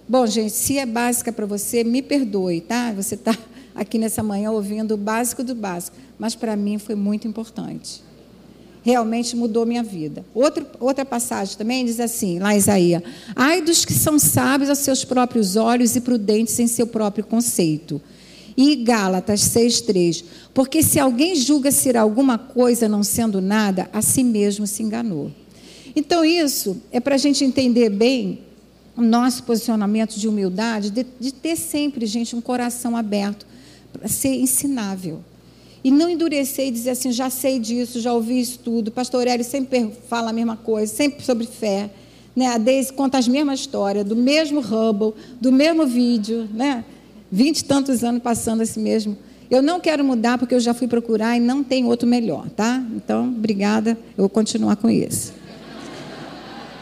Bom, gente, se é básica para você, me perdoe, tá? Você está *laughs* aqui nessa manhã ouvindo o básico do básico, mas para mim foi muito importante. Realmente mudou minha vida. Outra, outra passagem também diz assim, lá Isaías: Ai dos que são sábios aos seus próprios olhos e prudentes em seu próprio conceito. E Gálatas 6,3: Porque se alguém julga ser alguma coisa não sendo nada, a si mesmo se enganou. Então, isso é para a gente entender bem o nosso posicionamento de humildade, de, de ter sempre, gente, um coração aberto para ser ensinável. E não endurecer e dizer assim, já sei disso, já ouvi isso tudo. Pastor Aurélio sempre fala a mesma coisa, sempre sobre fé. Né? A Deise conta as mesmas histórias, do mesmo Hubble, do mesmo vídeo, né? Vinte e tantos anos passando esse mesmo. Eu não quero mudar porque eu já fui procurar e não tem outro melhor, tá? Então, obrigada, eu vou continuar com isso.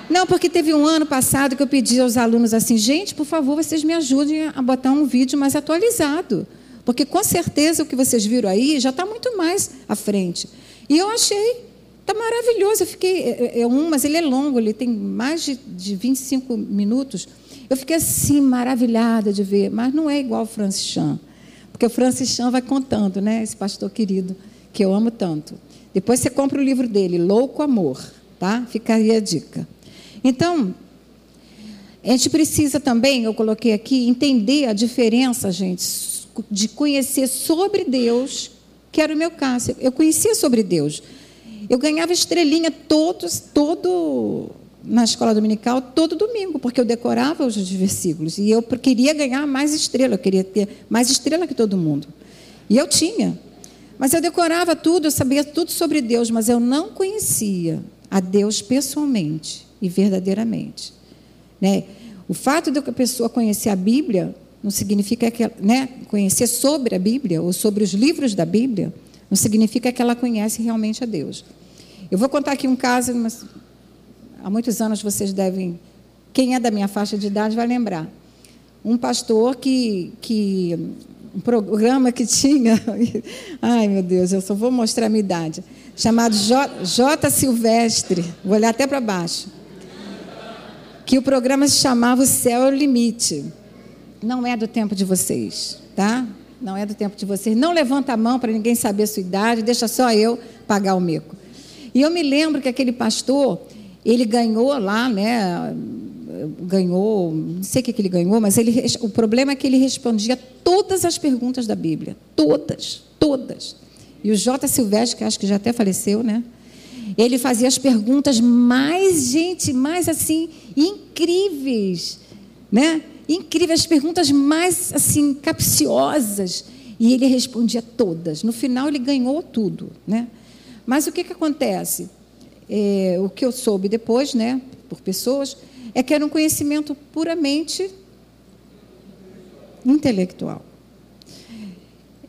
Não, porque teve um ano passado que eu pedi aos alunos assim, gente, por favor, vocês me ajudem a botar um vídeo mais atualizado. Porque com certeza o que vocês viram aí já está muito mais à frente. E eu achei, está maravilhoso. Eu fiquei, é, é, é, um, mas ele é longo, ele tem mais de, de 25 minutos. Eu fiquei assim, maravilhada de ver, mas não é igual o Francis Chan. Porque o Francis Chan vai contando, né? Esse pastor querido, que eu amo tanto. Depois você compra o livro dele, Louco Amor, tá? Fica aí a dica. Então, a gente precisa também, eu coloquei aqui, entender a diferença, gente, de conhecer sobre Deus, que era o meu caso. Eu conhecia sobre Deus. Eu ganhava estrelinha todos, todo na escola dominical todo domingo, porque eu decorava os versículos e eu queria ganhar mais estrela, eu queria ter mais estrela que todo mundo. E eu tinha. Mas eu decorava tudo, eu sabia tudo sobre Deus, mas eu não conhecia a Deus pessoalmente e verdadeiramente. Né? O fato de a pessoa conhecer a Bíblia não significa que, né, conhecer sobre a Bíblia ou sobre os livros da Bíblia, não significa que ela conhece realmente a Deus. Eu vou contar aqui um caso, mas há muitos anos vocês devem, quem é da minha faixa de idade vai lembrar. Um pastor que, que um programa que *laughs* tinha, ai meu Deus, eu só vou mostrar a minha idade, chamado J, J. Silvestre, vou olhar até para baixo que o programa se chamava O Céu é o Limite. Não é do tempo de vocês, tá? Não é do tempo de vocês. Não levanta a mão para ninguém saber a sua idade, deixa só eu pagar o mico. E eu me lembro que aquele pastor, ele ganhou lá, né? Ganhou, não sei o que, que ele ganhou, mas ele, o problema é que ele respondia todas as perguntas da Bíblia. Todas, todas. E o J. Silvestre, que acho que já até faleceu, né? Ele fazia as perguntas mais, gente, mais assim, incríveis, né? Incríveis, as perguntas mais, assim, capciosas. E ele respondia todas. No final, ele ganhou tudo, né? Mas o que, que acontece? É, o que eu soube depois, né, por pessoas, é que era um conhecimento puramente intelectual.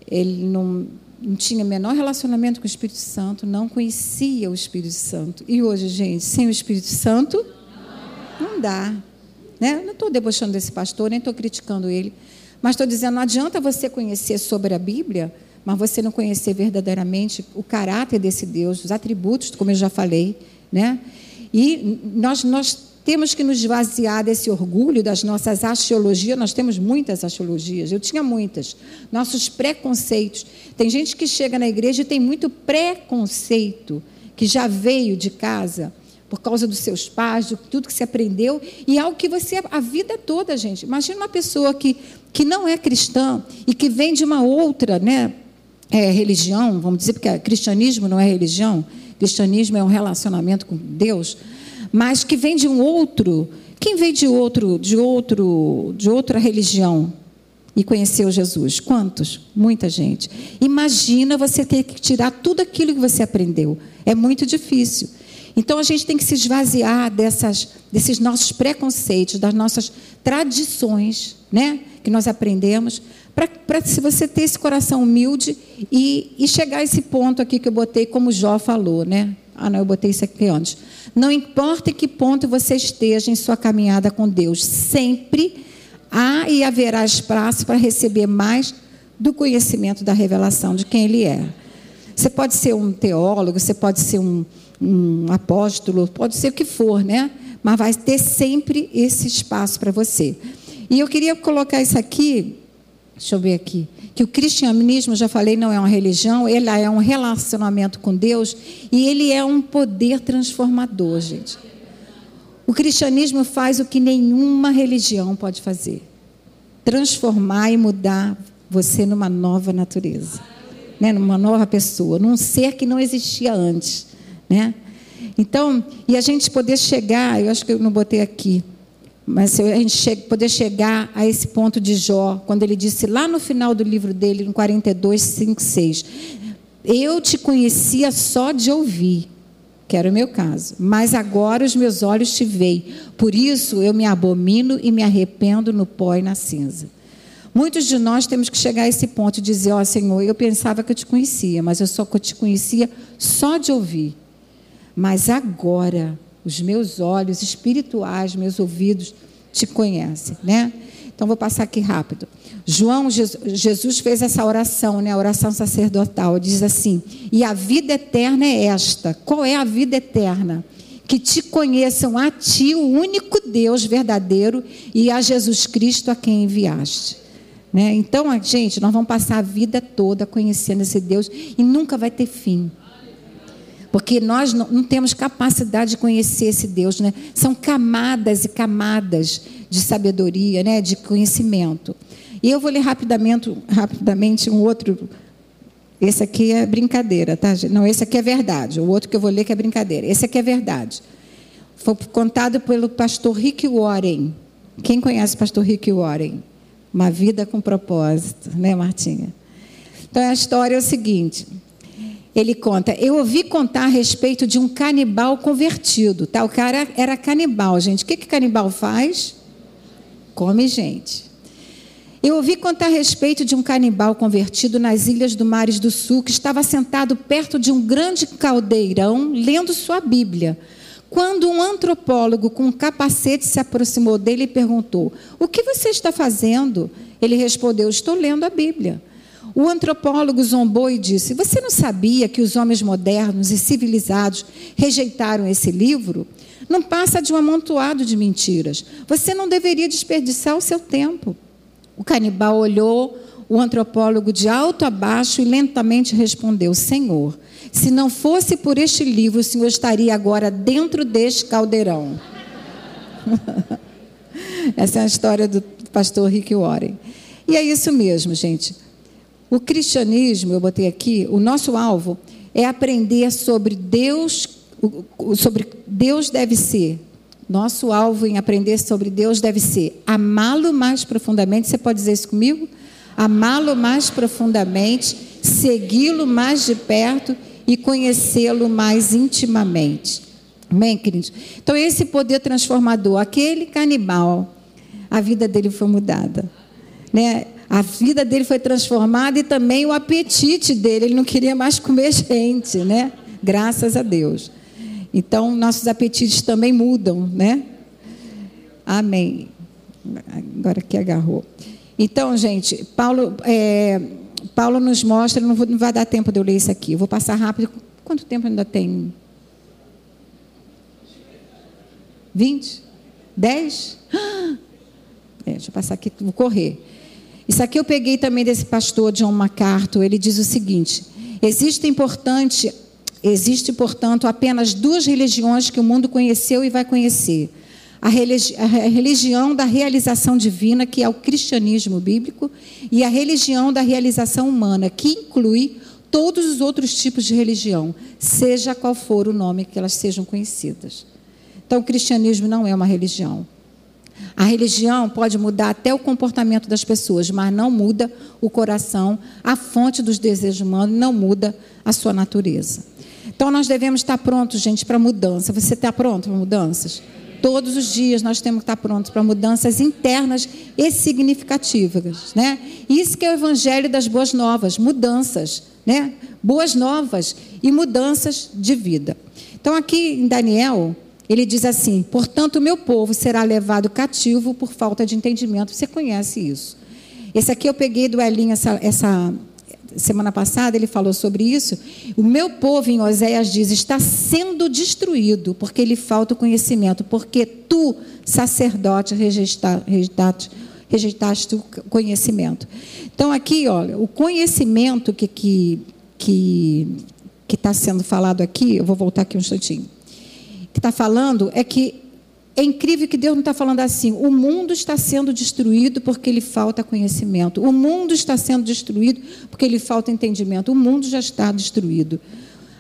Ele não não tinha menor relacionamento com o Espírito Santo, não conhecia o Espírito Santo. E hoje, gente, sem o Espírito Santo, não dá. Né? Não estou debochando desse pastor, nem estou criticando ele. Mas estou dizendo, não adianta você conhecer sobre a Bíblia, mas você não conhecer verdadeiramente o caráter desse Deus, os atributos, como eu já falei. Né? E nós, nós temos que nos esvaziar desse orgulho das nossas axiologias. Nós temos muitas axiologias, eu tinha muitas. Nossos preconceitos. Tem gente que chega na igreja e tem muito preconceito, que já veio de casa por causa dos seus pais, de tudo que se aprendeu, e é algo que você, a vida toda, gente. Imagina uma pessoa que, que não é cristã e que vem de uma outra né, é, religião, vamos dizer, porque cristianismo não é religião, cristianismo é um relacionamento com Deus mas que vem de um outro. Quem vem de outro, de outro, de outra religião e conheceu Jesus? Quantos? Muita gente. Imagina você ter que tirar tudo aquilo que você aprendeu. É muito difícil. Então a gente tem que se esvaziar dessas, desses nossos preconceitos, das nossas tradições, né, que nós aprendemos, para se você ter esse coração humilde e, e chegar a esse ponto aqui que eu botei, como Jó falou, né? Ah, não, eu botei isso aqui antes. Não importa em que ponto você esteja em sua caminhada com Deus, sempre há e haverá espaço para receber mais do conhecimento da revelação de quem Ele é. Você pode ser um teólogo, você pode ser um, um apóstolo, pode ser o que for, né? Mas vai ter sempre esse espaço para você. E eu queria colocar isso aqui Deixa eu ver aqui. Que o cristianismo, já falei, não é uma religião, ele é um relacionamento com Deus e ele é um poder transformador, gente. O cristianismo faz o que nenhuma religião pode fazer: transformar e mudar você numa nova natureza, né? numa nova pessoa, num ser que não existia antes. Né? Então, e a gente poder chegar, eu acho que eu não botei aqui, mas a gente poder chegar a esse ponto de Jó, quando ele disse lá no final do livro dele, no 42, 5, 6, eu te conhecia só de ouvir, que era o meu caso, mas agora os meus olhos te veem, por isso eu me abomino e me arrependo no pó e na cinza. Muitos de nós temos que chegar a esse ponto de dizer, ó oh, Senhor, eu pensava que eu te conhecia, mas eu só te conhecia só de ouvir. Mas agora os meus olhos espirituais, meus ouvidos te conhecem, né? Então vou passar aqui rápido. João, Jesus fez essa oração, né? A oração sacerdotal. Diz assim: "E a vida eterna é esta. Qual é a vida eterna? Que te conheçam a ti, o único Deus verdadeiro, e a Jesus Cristo a quem enviaste." Né? Então, gente, nós vamos passar a vida toda conhecendo esse Deus e nunca vai ter fim. Porque nós não, não, temos capacidade de conhecer esse Deus, né? São camadas e camadas de sabedoria, né? De conhecimento. E eu vou ler rapidamente, rapidamente um outro. Esse aqui é brincadeira, tá? Não, esse aqui é verdade. O outro que eu vou ler que é brincadeira. Esse aqui é verdade. Foi contado pelo pastor Rick Warren. Quem conhece o pastor Rick Warren? Uma vida com propósito, né, Martinha? Então a história é o seguinte ele conta: Eu ouvi contar a respeito de um canibal convertido. Tá? O cara era canibal, gente. O que, que canibal faz? Come gente. Eu ouvi contar a respeito de um canibal convertido nas ilhas do Mares do Sul que estava sentado perto de um grande caldeirão lendo sua Bíblia. Quando um antropólogo com um capacete se aproximou dele e perguntou: O que você está fazendo? Ele respondeu: Estou lendo a Bíblia. O antropólogo zombou e disse: Você não sabia que os homens modernos e civilizados rejeitaram esse livro? Não passa de um amontoado de mentiras. Você não deveria desperdiçar o seu tempo. O canibal olhou o antropólogo de alto a baixo e lentamente respondeu: Senhor, se não fosse por este livro, o senhor estaria agora dentro deste caldeirão. *laughs* Essa é a história do pastor Rick Warren. E é isso mesmo, gente. O cristianismo, eu botei aqui, o nosso alvo é aprender sobre Deus, sobre Deus deve ser. Nosso alvo em aprender sobre Deus deve ser amá-lo mais profundamente. Você pode dizer isso comigo? Amá-lo mais profundamente, segui-lo mais de perto e conhecê-lo mais intimamente. Amém, queridos? Então, esse poder transformador, aquele canibal, a vida dele foi mudada. Né? A vida dele foi transformada e também o apetite dele. Ele não queria mais comer *laughs* gente, né? Graças a Deus. Então, nossos apetites também mudam, né? Amém. Agora que agarrou. Então, gente, Paulo, é, Paulo nos mostra, não, vou, não vai dar tempo de eu ler isso aqui, eu vou passar rápido. Quanto tempo ainda tem? 20? 10? *gasps* É, deixa eu passar aqui, vou correr. Isso aqui eu peguei também desse pastor John MacArthur. Ele diz o seguinte: existe importante, existe portanto apenas duas religiões que o mundo conheceu e vai conhecer. A, religi a religião da realização divina, que é o cristianismo bíblico, e a religião da realização humana, que inclui todos os outros tipos de religião, seja qual for o nome que elas sejam conhecidas. Então, o cristianismo não é uma religião. A religião pode mudar até o comportamento das pessoas, mas não muda o coração, a fonte dos desejos humanos, não muda a sua natureza. Então nós devemos estar prontos, gente, para mudança. Você está pronto para mudanças? Todos os dias nós temos que estar prontos para mudanças internas e significativas, né? Isso que é o evangelho das boas novas, mudanças, né? Boas novas e mudanças de vida. Então aqui em Daniel, ele diz assim: portanto, o meu povo será levado cativo por falta de entendimento. Você conhece isso. Esse aqui eu peguei do Elinho essa, essa semana passada, ele falou sobre isso. O meu povo, em Oséias, diz: está sendo destruído, porque lhe falta o conhecimento. Porque tu, sacerdote, rejeitaste, rejeitaste o conhecimento. Então, aqui, olha, o conhecimento que que que está sendo falado aqui, eu vou voltar aqui um instantinho, que está falando é que é incrível que Deus não está falando assim. O mundo está sendo destruído porque lhe falta conhecimento. O mundo está sendo destruído porque lhe falta entendimento. O mundo já está destruído.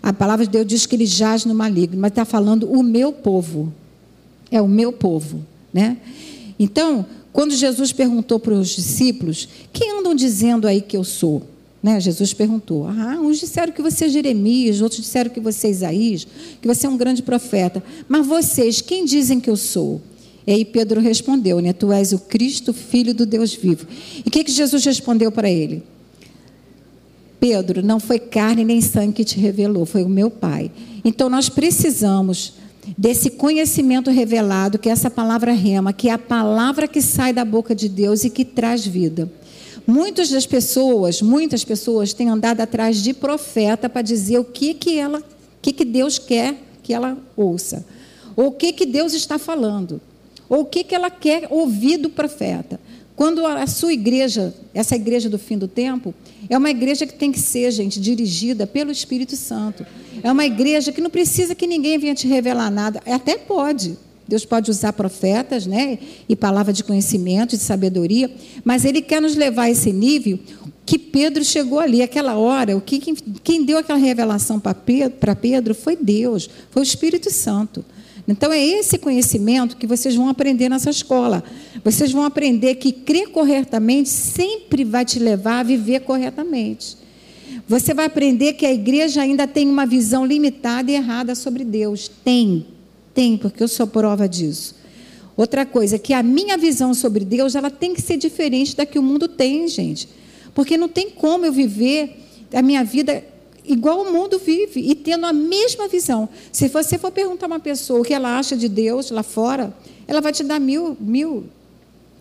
A palavra de Deus diz que ele jaz no maligno, mas está falando o meu povo. É o meu povo, né? Então, quando Jesus perguntou para os discípulos, quem andam dizendo aí que eu sou? Né? Jesus perguntou. Ah, uns disseram que você é Jeremias, outros disseram que você é Isaías, que você é um grande profeta. Mas vocês, quem dizem que eu sou? E aí Pedro respondeu, né? Tu és o Cristo, filho do Deus vivo. E o que, que Jesus respondeu para ele? Pedro, não foi carne nem sangue que te revelou, foi o meu Pai. Então nós precisamos desse conhecimento revelado, que é essa palavra rema, que é a palavra que sai da boca de Deus e que traz vida. Muitas das pessoas, muitas pessoas têm andado atrás de profeta para dizer o que que ela, que que Deus quer que ela ouça, ou o que que Deus está falando, ou o que que ela quer ouvir do profeta. Quando a sua igreja, essa igreja do fim do tempo, é uma igreja que tem que ser, gente, dirigida pelo Espírito Santo. É uma igreja que não precisa que ninguém venha te revelar nada. Até pode. Deus pode usar profetas, né? E palavra de conhecimento, de sabedoria. Mas Ele quer nos levar a esse nível que Pedro chegou ali, aquela hora. O que, quem deu aquela revelação para Pedro, Pedro foi Deus, foi o Espírito Santo. Então é esse conhecimento que vocês vão aprender nessa escola. Vocês vão aprender que crer corretamente sempre vai te levar a viver corretamente. Você vai aprender que a igreja ainda tem uma visão limitada e errada sobre Deus. Tem, tem, porque eu sou prova disso. Outra coisa, que a minha visão sobre Deus, ela tem que ser diferente da que o mundo tem, gente. Porque não tem como eu viver a minha vida igual o mundo vive e tendo a mesma visão. Se você for perguntar a uma pessoa o que ela acha de Deus lá fora, ela vai te dar mil, mil,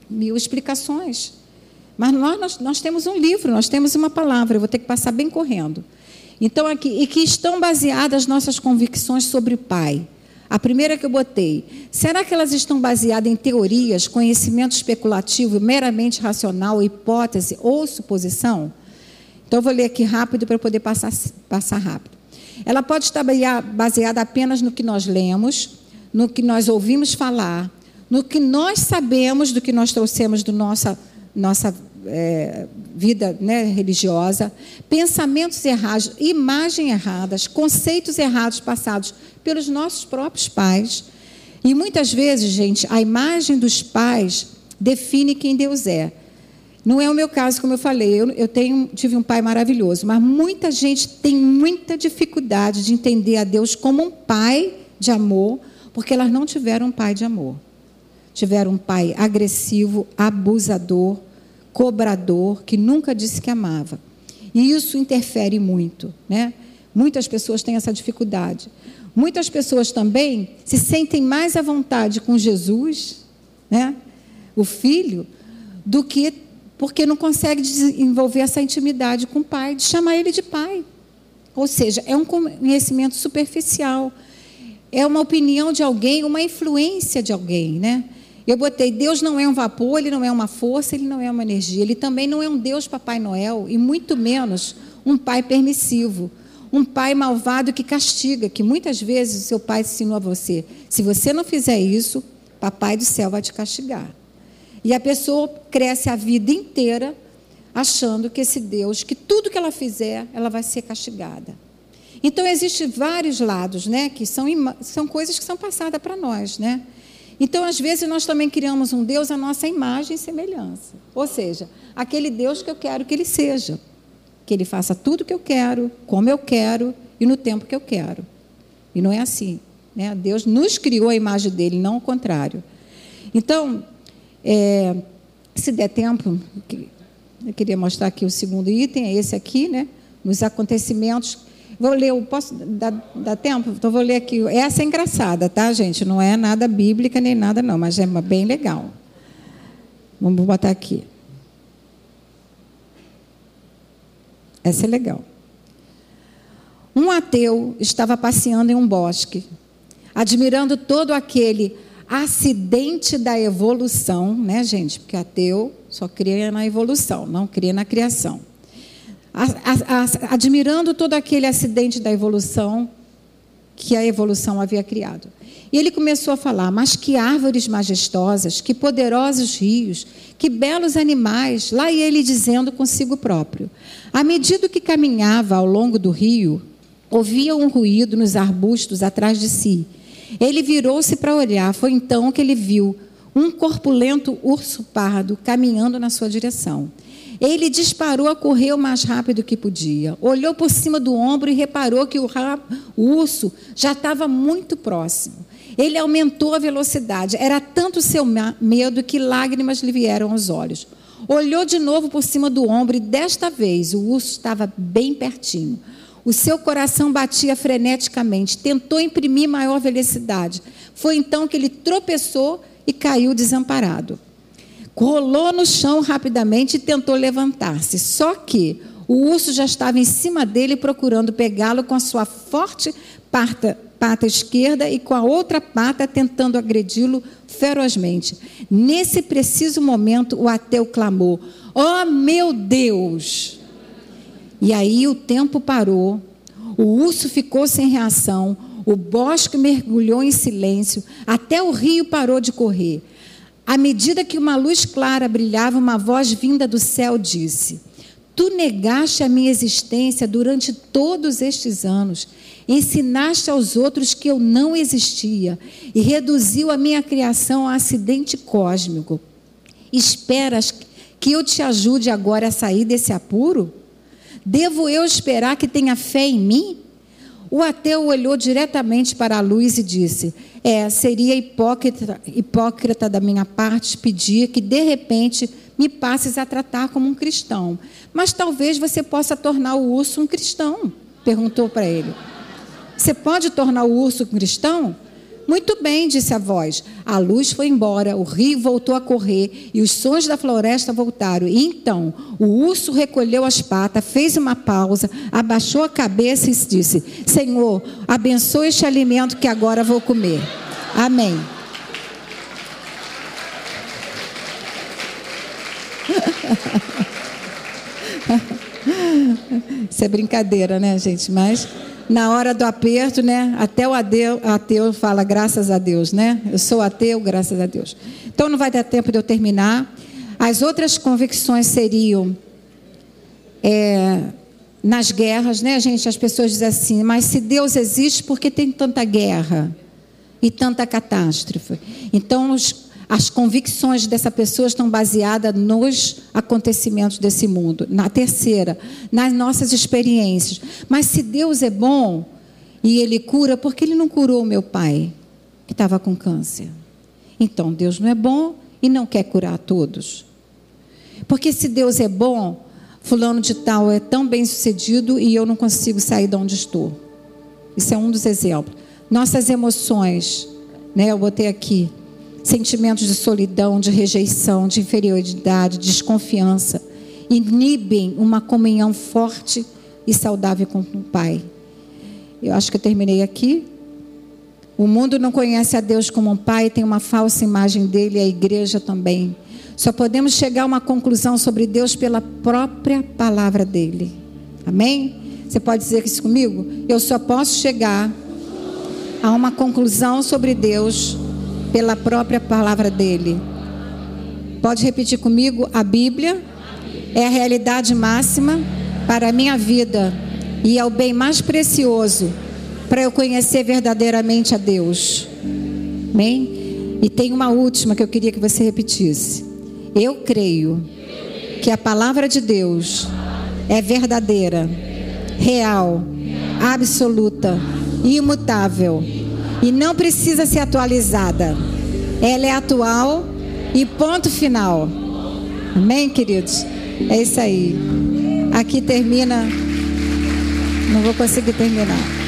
mil explicações. Mas nós, nós, nós temos um livro, nós temos uma palavra, eu vou ter que passar bem correndo. Então, aqui, e que estão baseadas nossas convicções sobre o Pai. A primeira que eu botei, será que elas estão baseadas em teorias, conhecimento especulativo, meramente racional, hipótese ou suposição? Então, eu vou ler aqui rápido para poder passar, passar rápido. Ela pode estar baseada apenas no que nós lemos, no que nós ouvimos falar, no que nós sabemos do que nós trouxemos do nossa, nossa é, vida né, religiosa, pensamentos errados, imagens erradas, conceitos errados passados pelos nossos próprios pais. E muitas vezes, gente, a imagem dos pais define quem Deus é. Não é o meu caso, como eu falei, eu, eu tenho, tive um pai maravilhoso, mas muita gente tem muita dificuldade de entender a Deus como um pai de amor, porque elas não tiveram um pai de amor. Tiveram um pai agressivo, abusador, cobrador, que nunca disse que amava. E isso interfere muito, né? Muitas pessoas têm essa dificuldade. Muitas pessoas também se sentem mais à vontade com Jesus, né? O filho, do que porque não consegue desenvolver essa intimidade com o pai, de chamar ele de pai. Ou seja, é um conhecimento superficial. É uma opinião de alguém, uma influência de alguém, né? Eu botei, Deus não é um vapor, ele não é uma força, ele não é uma energia. Ele também não é um Deus Papai Noel, e muito menos um pai permissivo. Um pai malvado que castiga, que muitas vezes o seu pai ensinou a você. Se você não fizer isso, Papai do céu vai te castigar. E a pessoa cresce a vida inteira achando que esse Deus, que tudo que ela fizer, ela vai ser castigada. Então existem vários lados, né, que são são coisas que são passadas para nós, né? Então, às vezes, nós também criamos um Deus à nossa imagem e semelhança. Ou seja, aquele Deus que eu quero que ele seja. Que ele faça tudo o que eu quero, como eu quero e no tempo que eu quero. E não é assim. Né? Deus nos criou a imagem dele, não o contrário. Então, é, se der tempo, eu queria mostrar aqui o segundo item, é esse aqui, né? Nos acontecimentos. Vou ler, posso dar, dar tempo? Então vou ler aqui. Essa é engraçada, tá, gente? Não é nada bíblica nem nada, não, mas é bem legal. Vamos botar aqui. Essa é legal. Um ateu estava passeando em um bosque, admirando todo aquele acidente da evolução, né, gente? Porque ateu só crê na evolução, não crê na criação. Admirando todo aquele acidente da evolução que a evolução havia criado. E ele começou a falar: Mas que árvores majestosas, que poderosos rios, que belos animais. Lá ia ele dizendo consigo próprio. À medida que caminhava ao longo do rio, ouvia um ruído nos arbustos atrás de si. Ele virou-se para olhar. Foi então que ele viu um corpulento urso pardo caminhando na sua direção. Ele disparou a correr o mais rápido que podia. Olhou por cima do ombro e reparou que o, o urso já estava muito próximo. Ele aumentou a velocidade. Era tanto seu medo que lágrimas lhe vieram aos olhos. Olhou de novo por cima do ombro e desta vez o urso estava bem pertinho. O seu coração batia freneticamente, tentou imprimir maior velocidade. Foi então que ele tropeçou e caiu desamparado rolou no chão rapidamente e tentou levantar-se. Só que o urso já estava em cima dele procurando pegá-lo com a sua forte pata, pata esquerda e com a outra pata tentando agredi-lo ferozmente. Nesse preciso momento, o ateu clamou: Oh meu Deus! E aí o tempo parou, o urso ficou sem reação, o bosque mergulhou em silêncio, até o rio parou de correr. À medida que uma luz clara brilhava, uma voz vinda do céu disse: Tu negaste a minha existência durante todos estes anos, ensinaste aos outros que eu não existia e reduziu a minha criação a acidente cósmico. Esperas que eu te ajude agora a sair desse apuro? Devo eu esperar que tenha fé em mim? O ateu olhou diretamente para a luz e disse: É, seria hipócrita, hipócrita da minha parte pedir que de repente me passes a tratar como um cristão. Mas talvez você possa tornar o urso um cristão, perguntou para ele. Você pode tornar o urso um cristão? Muito bem, disse a voz. A luz foi embora, o rio voltou a correr e os sons da floresta voltaram. E então, o urso recolheu as patas, fez uma pausa, abaixou a cabeça e disse: Senhor, abençoe este alimento que agora vou comer. Amém. *laughs* Isso é brincadeira, né, gente? Mas na hora do aperto, né? Até o ateu, ateu fala graças a Deus, né? Eu sou ateu, graças a Deus. Então não vai dar tempo de eu terminar. As outras convicções seriam é, nas guerras, né, gente? As pessoas dizem assim, mas se Deus existe, por que tem tanta guerra e tanta catástrofe? Então os as convicções dessa pessoa estão baseadas nos acontecimentos desse mundo. Na terceira, nas nossas experiências. Mas se Deus é bom e Ele cura, por que Ele não curou o meu pai, que estava com câncer? Então, Deus não é bom e não quer curar todos. Porque se Deus é bom, fulano de tal é tão bem sucedido e eu não consigo sair de onde estou. Isso é um dos exemplos. Nossas emoções, né? Eu botei aqui Sentimentos de solidão, de rejeição, de inferioridade, de desconfiança inibem uma comunhão forte e saudável com o Pai. Eu acho que eu terminei aqui. O mundo não conhece a Deus como um Pai, tem uma falsa imagem dele, a igreja também. Só podemos chegar a uma conclusão sobre Deus pela própria palavra dele. Amém? Você pode dizer isso comigo? Eu só posso chegar a uma conclusão sobre Deus pela própria palavra dele. Pode repetir comigo? A Bíblia é a realidade máxima para a minha vida e é o bem mais precioso para eu conhecer verdadeiramente a Deus. Amém? E tem uma última que eu queria que você repetisse. Eu creio que a palavra de Deus é verdadeira, real, absoluta, imutável e não precisa ser atualizada. Ela é atual e ponto final. Amém, queridos? É isso aí. Aqui termina. Não vou conseguir terminar.